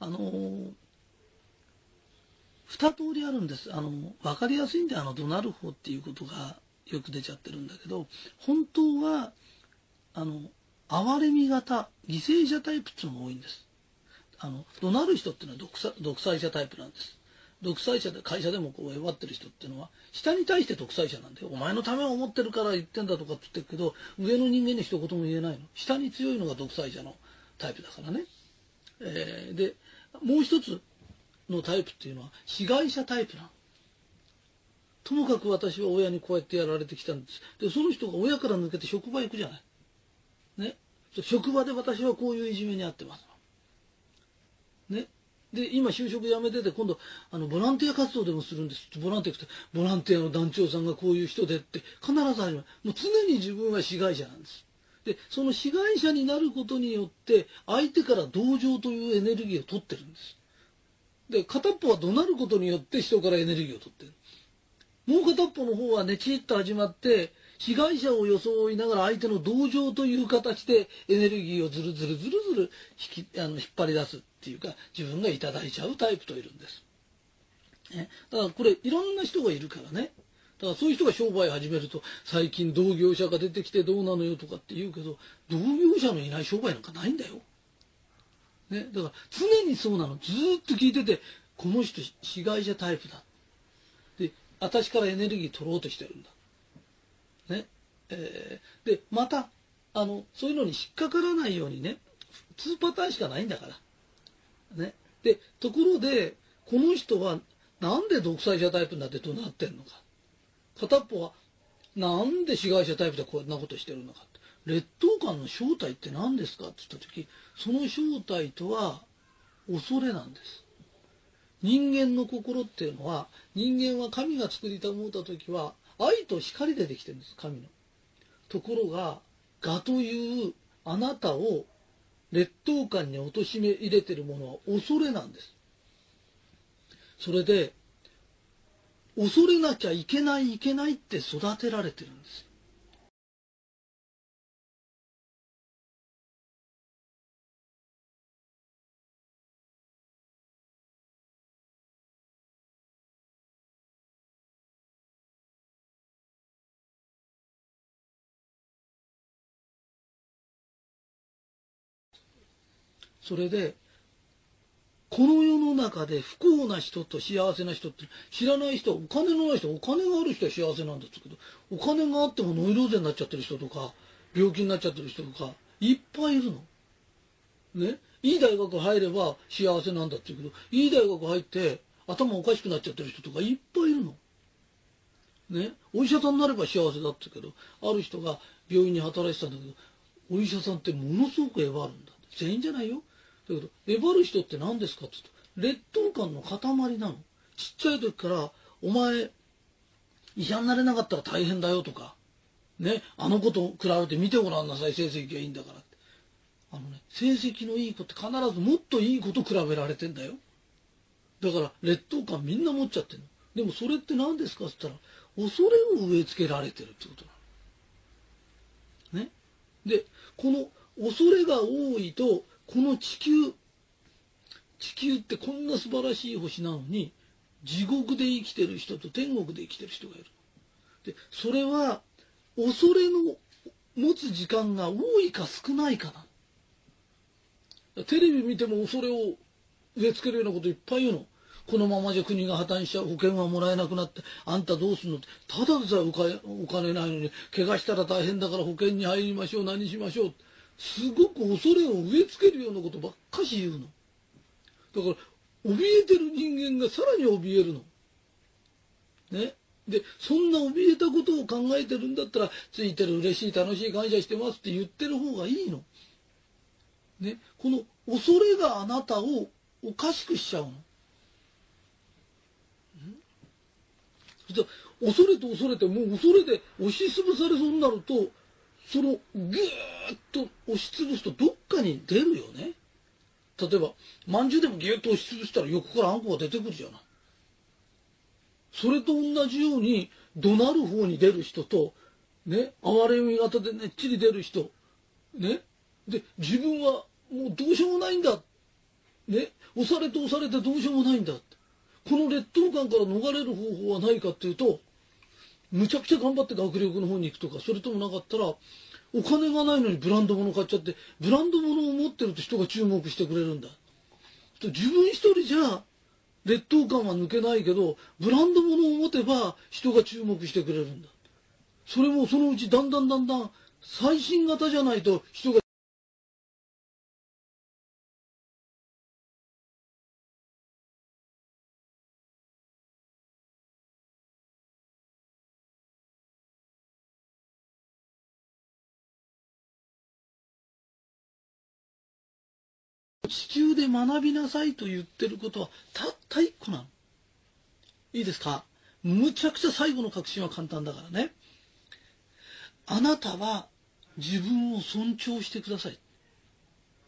あのー、二通りあるんです。あの、わかりやすいんで、あの、怒鳴る方っていうことがよく出ちゃってるんだけど、本当は、あの、哀れみ型、犠牲者タイプっていうのが多いんです。あの、怒鳴る人っていうのは独裁独裁者タイプなんです。独裁者で会社でもこう弱ってる人っていうのは下に対して独裁者なんだよお前のためを思ってるから言ってんだとかって言ってるけど上の人間に一言も言えないの下に強いのが独裁者のタイプだからね、えー、でもう一つのタイプっていうのは被害者タイプなの。ともかく私は親にこうやってやられてきたんです。でその人が親から抜けて職場行くじゃない。ね。職場で私はこういういじめに遭ってます。ね。で今就職辞めてて今度あのボランティア活動でもするんです。ボランティアってボランティアの団長さんがこういう人でって必ず始まるもう常に自分は被害者なんです。でその被害者になることによって相手から同情というエネルギーを取ってるんです。で片っぽは怒鳴ることによって人からエネルギーを取ってる。もう片っぽの方はねちっと始まって被害者を装いながら相手の同情という形でエネルギーをずるずるずるずる引きあの引っ張り出すっていうか自分がいただいちゃうタイプといるんです。ね、だからこれいろんな人がいるからね。だからそういう人が商売始めると最近同業者が出てきてどうなのよとかって言うけど同業者のいない商売なんかないんだよ。ね、だから常にそうなのずっと聞いててこの人被害者タイプだ。で私からエネルギー取ろうとしてるんだ。ねえー、でまたあのそういうのに引っかからないようにね2パターンしかないんだから。ね、でところでこの人はなんで独裁者タイプになって怒鳴ってんのか片っぽはなんで被害者タイプでこんなことしてるのかって劣等感の正体って何ですかって言った時その正体とは恐れなんです。人間の心っていうのは人間は神が作りたもうた時は愛と光でできてるんです神の。ところが我というあなたを劣等感に貶め入れてるものは恐れなんです。それで恐れなきゃいけないいけないって育てられてるんです。それでこの世中で不幸な人と幸せな人って知らない人はお金のない人お金がある人は幸せなんですけどお金があってもノイローゼになっちゃってる人とか病気になっちゃってる人とかいっぱいいるの。ね？いい大学入れば幸せなんだって言うけどいい大学入って頭おかしくなっちゃってる人とかいっぱいいるの。ね？お医者さんになれば幸せだって言うけどある人が病院に働いてたんだけどお医者さんってものすごくえばるんだ全員じゃないよだけど、えばる人って何ですかって言うと、劣等感の塊なの。ちっちゃい時から、お前、医者になれなかったら大変だよとか、ね、あの子と比べて見てごらんなさい、成績がいいんだからって。あのね、成績のいい子って必ずもっといい子と比べられてんだよ。だから、劣等感みんな持っちゃってるの。でもそれって何ですかって言ったら、恐れを植え付けられてるってことなの。ね。で、この恐れが多いと、この地球地球ってこんな素晴らしい星なのに地獄で生きてる人と天国で生きてる人がいる。でそれは恐れの持つ時間が多いか少ないかなテレビ見ても恐れを植え付けるようなこといっぱい言うの。このままじゃ国が破綻しちゃう保険はもらえなくなってあんたどうすんのって。ただでさえお金ないのに怪我したら大変だから保険に入りましょう何しましょうすごく恐れを植え付けるようなことばっかし言うの。だから怯えてる人間がさらに怯えるの。ね。でそんな怯えたことを考えてるんだったらついてる嬉しい楽しい感謝してますって言ってる方がいいの。ね。この恐れがあなたをおかしくしちゃうの。恐れと恐れてもう恐れで押しつぶされそうになるとそのぐーっと押しつぶすとどっかに出るよね。例えば、まんじゅうでもぎゅっと押しつぶしたら横からあんこが出てくるじゃない。それと同じように、怒鳴る方に出る人と、ね、哀れみ型でねっちり出る人、ね、で、自分はもうどうしようもないんだ。ね、押されて押されてどうしようもないんだ。この劣等感から逃れる方法はないかっていうと、むちゃくちゃ頑張って学力の方に行くとか、それともなかったら、お金がないのにブランド物買っちゃって、ブランド物を持ってると人が注目してくれるんだ。自分一人じゃ劣等感は抜けないけど、ブランド物を持てば人が注目してくれるんだ。それもそのうちだんだんだんだん最新型じゃないと人が地球で学びなさいと言ってることはたった一個なの。いいですか？むちゃくちゃ最後の確信は簡単だからね。あなたは自分を尊重してください。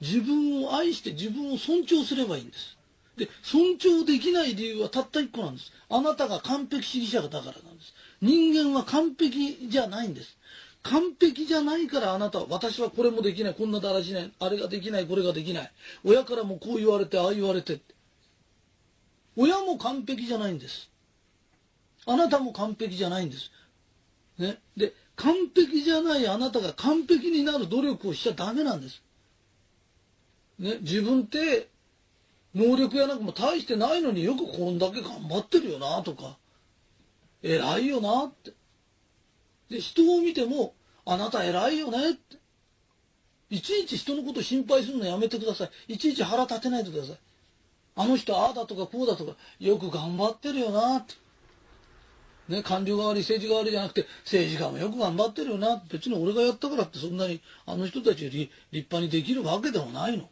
自分を愛して自分を尊重すればいいんです。で、尊重できない理由はたった一個なんです。あなたが完璧主義者だからなんです。人間は完璧じゃないんです。完璧じゃないからあなたは、私はこれもできない、こんなだらしない、あれができない、これができない。親からもこう言われて、ああ言われて。親も完璧じゃないんです。あなたも完璧じゃないんです。ね。で、完璧じゃないあなたが完璧になる努力をしちゃダメなんです。ね。自分って、能力やなんかも大してないのによくこんだけ頑張ってるよなとか、偉いよなって。で、人を見ても、あなた偉いよねって。いちいち人のこと心配するのやめてください。いちいち腹立てないでください。あの人ああだとかこうだとか、よく頑張ってるよなって。ね、官僚代わり政治代わりじゃなくて政治家もよく頑張ってるよな別に俺がやったからってそんなにあの人たちより立派にできるわけでもないの。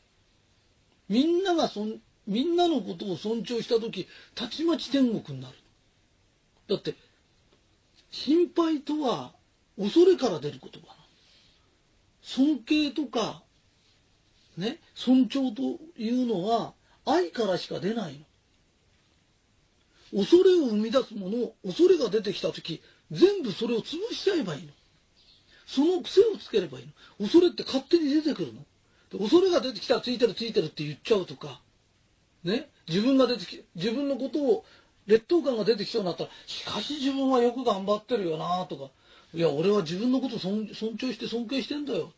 みんながそんみんなのことを尊重した時たちまち天国になる。だって心配とは恐れから出る言葉尊敬とか、ね、尊重というのは愛からしか出ないの。恐れを生み出すものを、恐れが出てきた時、全部それを潰しちゃえばいいの。その癖をつければいいの。恐れって勝手に出てくるの。恐れが出てきたらついてるついてるって言っちゃうとか、ね、自分が出てき、自分のことを劣等感が出てきそうになったら、しかし自分はよく頑張ってるよなとか、いや、俺は自分のこと尊重して尊敬してんだよ。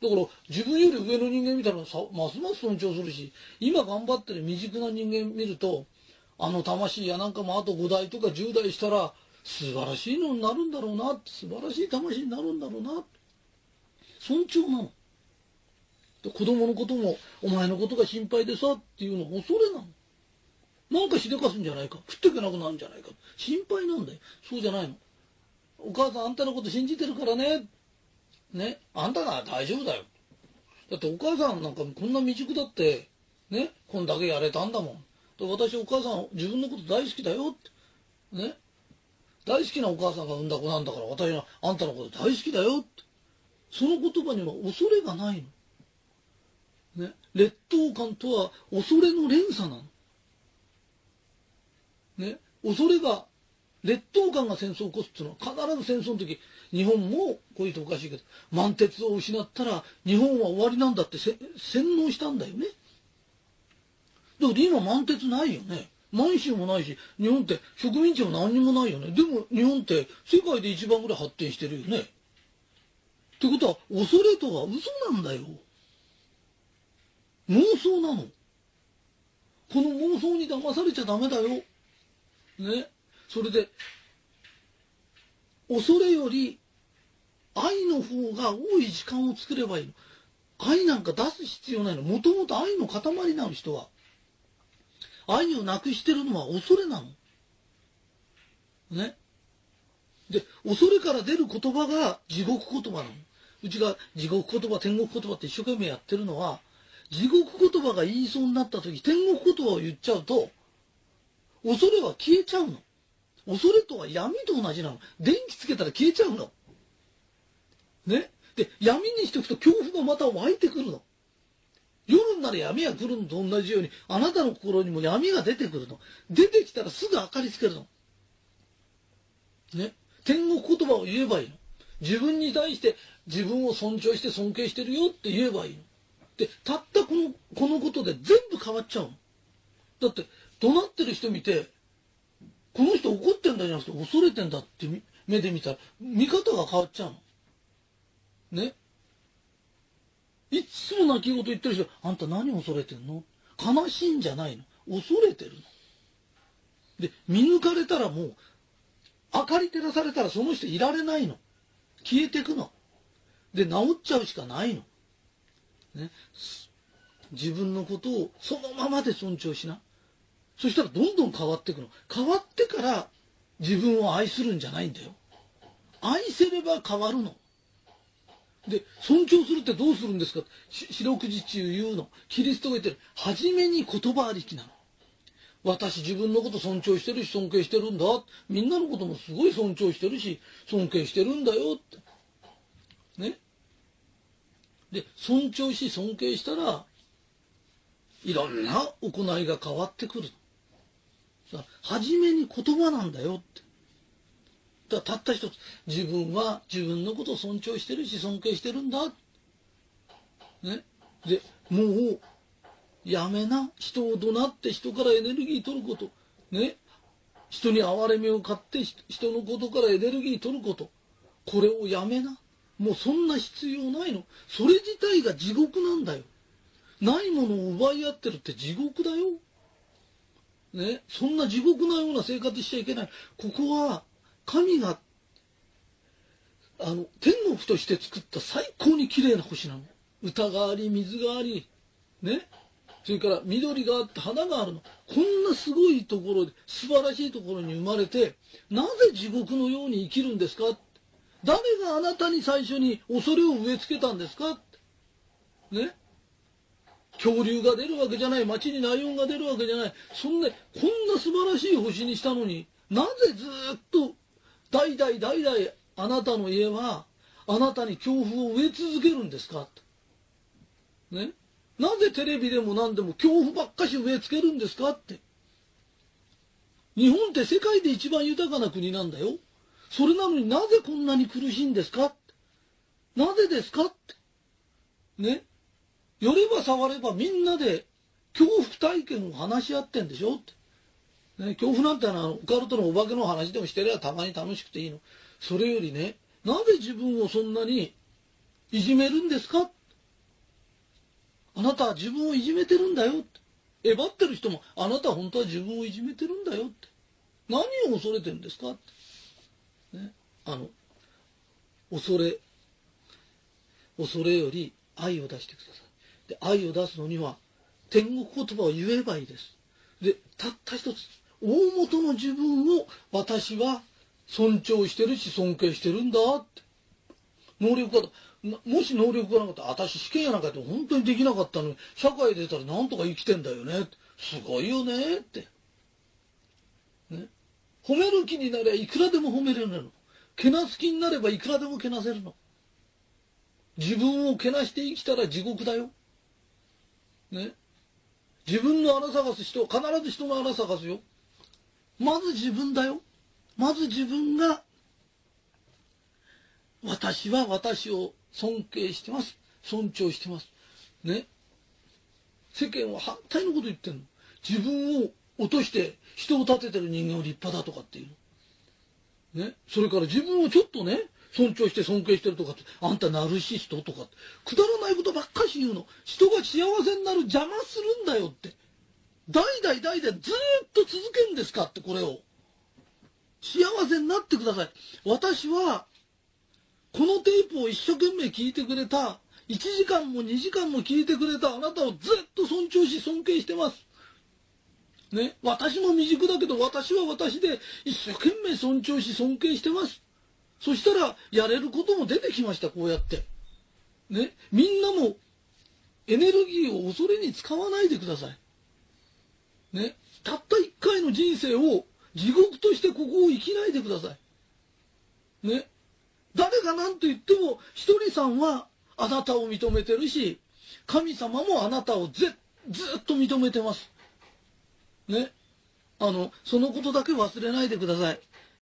だから自分より上の人間見たらさますます尊重するし今頑張ってる未熟な人間見るとあの魂やなんかもあと5代とか10代したら素晴らしいのになるんだろうな素晴らしい魂になるんだろうな尊重なの。子供のこともお前のことが心配でさっていうの恐れなの。なんかしでかすんじゃないか。食っていけなくなるんじゃないか。心配なんだよ。そうじゃないの。お母さんあんたのこと信じてるからね。ね。あんたなら大丈夫だよ。だってお母さんなんかこんな未熟だって。ね。こんだけやれたんだもん。私お母さん自分のこと大好きだよって。ね。大好きなお母さんが産んだ子なんだから私はあんたのこと大好きだよって。その言葉には恐れがないの。ね、劣等感とは恐れの連鎖なの。ね、恐れが劣等感が戦争を起こすっていうのは必ず戦争の時日本もこういうとおかしいけど満鉄を失ったら日本は終わりなんだって洗脳したんだよね。だから今満鉄ないよね。満州もないし日本って植民地も何にもないよね。でも日本って世界で一番ぐらい発展してるよね。ってことは恐れとは嘘なんだよ。妄想なの。この妄想に騙されちゃダメだよ。ね。それで、恐れより愛の方が多い時間を作ればいいの。愛なんか出す必要ないの。もともと愛の塊なの人は。愛をなくしてるのは恐れなの。ね。で、恐れから出る言葉が地獄言葉なの。うちが地獄言葉、天国言葉って一生懸命やってるのは、地獄言葉が言いそうになった時、天国言葉を言っちゃうと、恐れは消えちゃうの。恐れとは闇と同じなの。電気つけたら消えちゃうの。ね？で、闇にしておくと恐怖がまた湧いてくるの。夜になら闇が来るのと同じように、あなたの心にも闇が出てくるの。出てきたらすぐ明かりつけるの。ね？天国言葉を言えばいいの。自分に対して自分を尊重して尊敬してるよって言えばいいの。で、たったこの、このことで全部変わっちゃうの。だって、怒鳴ってる人見て、この人怒ってんだじゃなくて恐れてんだって目で見たら、見方が変わっちゃうの。ね。いつも泣き言言ってる人、あんた何恐れてんの？悲しいんじゃないの？恐れてるの。で、見抜かれたらもう、明かり照らされたらその人いられないの。消えてくの。で、治っちゃうしかないの。ね。自分のことをそのままで尊重しな。そしたらどんどん変わっていくの。変わってから自分を愛するんじゃないんだよ。愛せれば変わるの。で、尊重するってどうするんですか？四六時中言うの。キリストが言ってる。初めに言葉ありきなの。私自分のこと尊重してるし尊敬してるんだ。みんなのこともすごい尊重してるし尊敬してるんだよって。ね？で、尊重し尊敬したら、いろんな行いが変わってくる。さ初めに言葉なんだよって。だたった一つ、自分は自分のことを尊重してるし尊敬してるんだ。ね。で、もう、やめな。人を怒鳴って人からエネルギー取ること。ね。人に哀れみを買って人のことからエネルギー取ること。これをやめな。もうそんな必要ないの。それ自体が地獄なんだよ。ないものを奪い合ってるって地獄だよ。ね。そんな地獄のような生活しちゃいけない。ここは神が、あの、天国として作った最高に綺麗な星なの。歌があり、水があり、ね。それから緑があって花があるの。こんなすごいところで、素晴らしいところに生まれて、なぜ地獄のように生きるんですか？誰があなたに最初に恐れを植え付けたんですか？ね。恐竜が出るわけじゃない、街にライオンが出るわけじゃない。そんな、こんな素晴らしい星にしたのに、なぜずっと代々代々あなたの家はあなたに恐怖を植え続けるんですか？ね？なぜテレビでも何でも恐怖ばっかし植え付けるんですか？って。日本って世界で一番豊かな国なんだよ。それなのになぜこんなに苦しいんですか？なぜですか？って。ね？寄れば触ればみんなで恐怖体験を話し合ってんでしょって。ね、恐怖なんてのはオカルトのお化けの話でもしてりゃたまに楽しくていいの。それよりね、なぜ自分をそんなにいじめるんですか？あなたは自分をいじめてるんだよって。えばってる人も、あなたは本当は自分をいじめてるんだよって。何を恐れてるんですかって。ね。あの、恐れ、恐れより愛を出してください。で、愛を出すのには、天国言葉を言えばいいです。で、たった一つ。大元の自分を私は尊重してるし尊敬してるんだって。能力が、もし能力がなかったら、私試験やなんかって本当にできなかったのに、社会出たらなんとか生きてんだよね。すごいよねって。ね。褒める気になればいくらでも褒めれるの。けなす気になればいくらでもけなせるの。自分をけなして生きたら地獄だよ。ね。自分の穴探す人必ず人の穴探すよ。まず自分だよ。まず自分が、私は私を尊敬してます。尊重してます。ね。世間は反対のこと言ってんの。自分を落として人を立ててる人間を立派だとかっていうの。ね。それから自分をちょっとね、尊重して尊敬してるとかって、あんたナルシストとかって、くだらないことばっかし言うの。人が幸せになる邪魔するんだよって。代々代々ずっと続けんですかってこれを。幸せになってください。私は、このテープを一生懸命聞いてくれた、1時間も2時間も聞いてくれたあなたをずっと尊重し尊敬してます。ね。私も未熟だけど私は私で一生懸命尊重し尊敬してます。そしたらやれることも出てきました、こうやって。ね？みんなもエネルギーを恐れに使わないでください。ね？たった一回の人生を地獄としてここを生きないでください。ね？誰が何と言っても、ひとりさんはあなたを認めてるし、神様もあなたをぜずっと認めてます。ね？あの、そのことだけ忘れないでください。